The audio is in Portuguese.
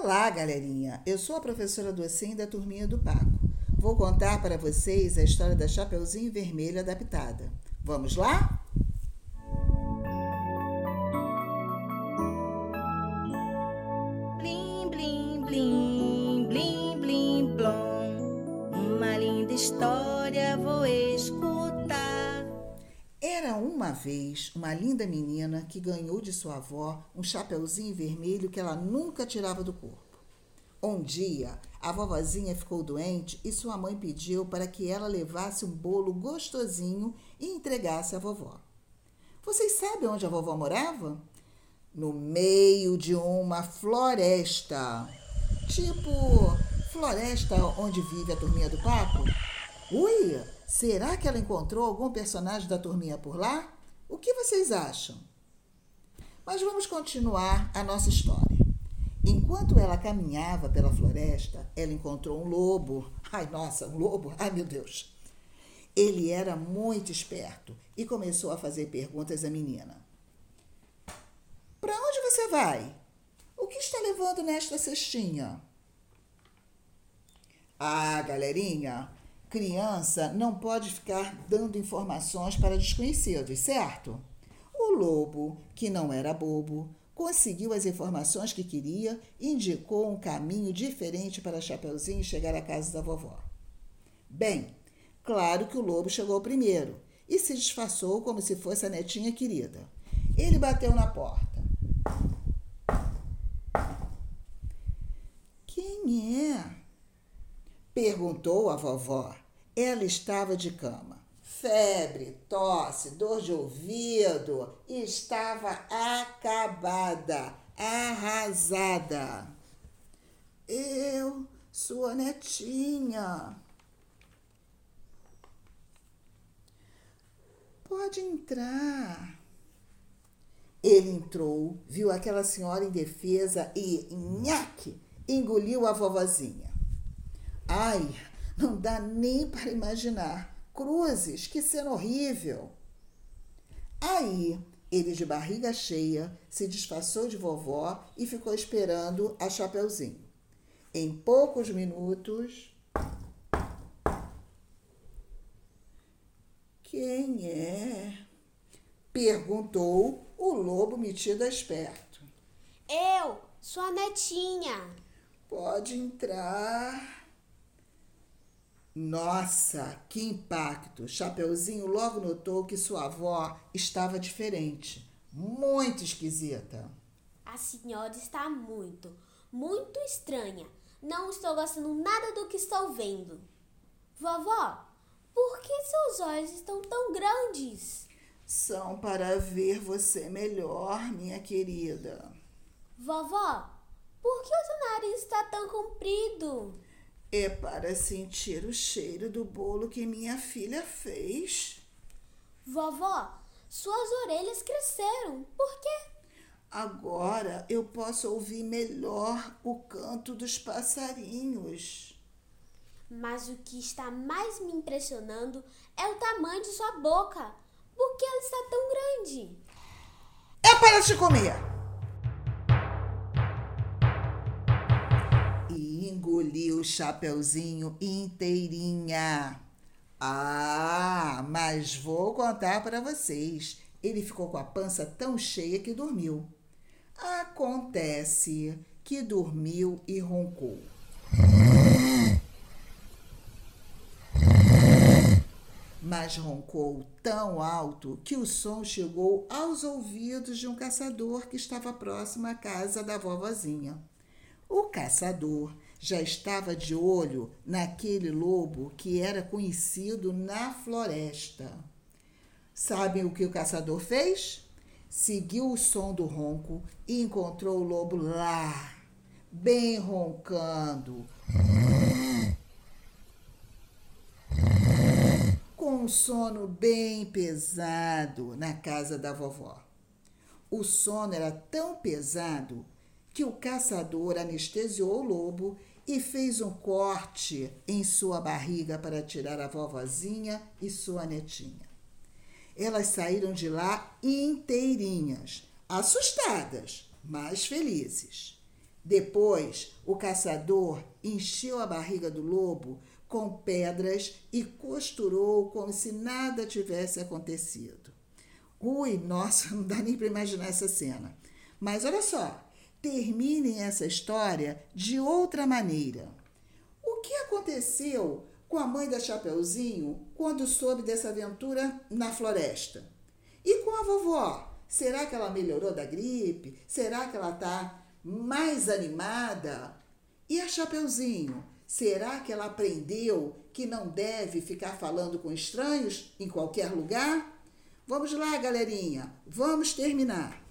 Olá, galerinha! Eu sou a professora Docinho da turminha do Paco. Vou contar para vocês a história da Chapeuzinho Vermelho adaptada. Vamos lá? Blim, blim, blim, blim, blim, blom. Uma linda história vou escutar. Era uma vez uma linda menina que ganhou de sua avó um chapeuzinho vermelho que ela nunca tirava do corpo. Um dia, a vovozinha ficou doente e sua mãe pediu para que ela levasse um bolo gostosinho e entregasse à vovó. Vocês sabem onde a vovó morava? No meio de uma floresta. Tipo, floresta onde vive a turminha do papo? Ui, será que ela encontrou algum personagem da turminha por lá? O que vocês acham? Mas vamos continuar a nossa história. Enquanto ela caminhava pela floresta, ela encontrou um lobo. Ai, nossa, um lobo? Ai, meu Deus. Ele era muito esperto e começou a fazer perguntas à menina. Para onde você vai? O que está levando nesta cestinha? Ah, galerinha, criança não pode ficar dando informações para desconhecidos, certo? O lobo, que não era bobo, conseguiu as informações que queria e indicou um caminho diferente para Chapeuzinho chegar à casa da vovó. Bem, claro que o lobo chegou primeiro e se disfarçou como se fosse a netinha querida. Ele bateu na porta. Quem é? perguntou a vovó. Ela estava de cama febre, tosse, dor de ouvido, estava acabada, arrasada. Eu, sua netinha. Pode entrar. Ele entrou, viu aquela senhora indefesa e, nhaque, engoliu a vovozinha. Ai, não dá nem para imaginar Cruzes, que cena horrível! Aí, ele de barriga cheia se disfarçou de vovó e ficou esperando a Chapeuzinho. Em poucos minutos. Quem é? perguntou o lobo metido esperto. Eu, sua netinha. Pode entrar. Nossa, que impacto! Chapeuzinho logo notou que sua avó estava diferente, muito esquisita. A senhora está muito, muito estranha. Não estou gostando nada do que estou vendo. Vovó, por que seus olhos estão tão grandes? São para ver você melhor, minha querida. Vovó, por que o seu nariz está tão comprido? É para sentir o cheiro do bolo que minha filha fez. Vovó, suas orelhas cresceram. Por quê? Agora eu posso ouvir melhor o canto dos passarinhos. Mas o que está mais me impressionando é o tamanho de sua boca. Por que ela está tão grande? É para te comer. Engoliu o chapeuzinho inteirinha. Ah, mas vou contar para vocês. Ele ficou com a pança tão cheia que dormiu. Acontece que dormiu e roncou. Mas roncou tão alto que o som chegou aos ouvidos de um caçador que estava próximo à casa da vovozinha. O caçador já estava de olho naquele lobo que era conhecido na floresta. Sabem o que o caçador fez? Seguiu o som do ronco e encontrou o lobo lá, bem roncando. Com um sono bem pesado na casa da vovó. O sono era tão pesado que o caçador anestesiou o lobo e fez um corte em sua barriga para tirar a vovozinha e sua netinha. Elas saíram de lá inteirinhas, assustadas, mas felizes. Depois, o caçador encheu a barriga do lobo com pedras e costurou como se nada tivesse acontecido. Ui, nossa, não dá nem para imaginar essa cena. Mas olha só, terminem essa história de outra maneira. O que aconteceu com a mãe da Chapeuzinho quando soube dessa aventura na floresta? E com a vovó? Será que ela melhorou da gripe? Será que ela está mais animada? E a Chapeuzinho? Será que ela aprendeu que não deve ficar falando com estranhos em qualquer lugar? Vamos lá, galerinha, vamos terminar.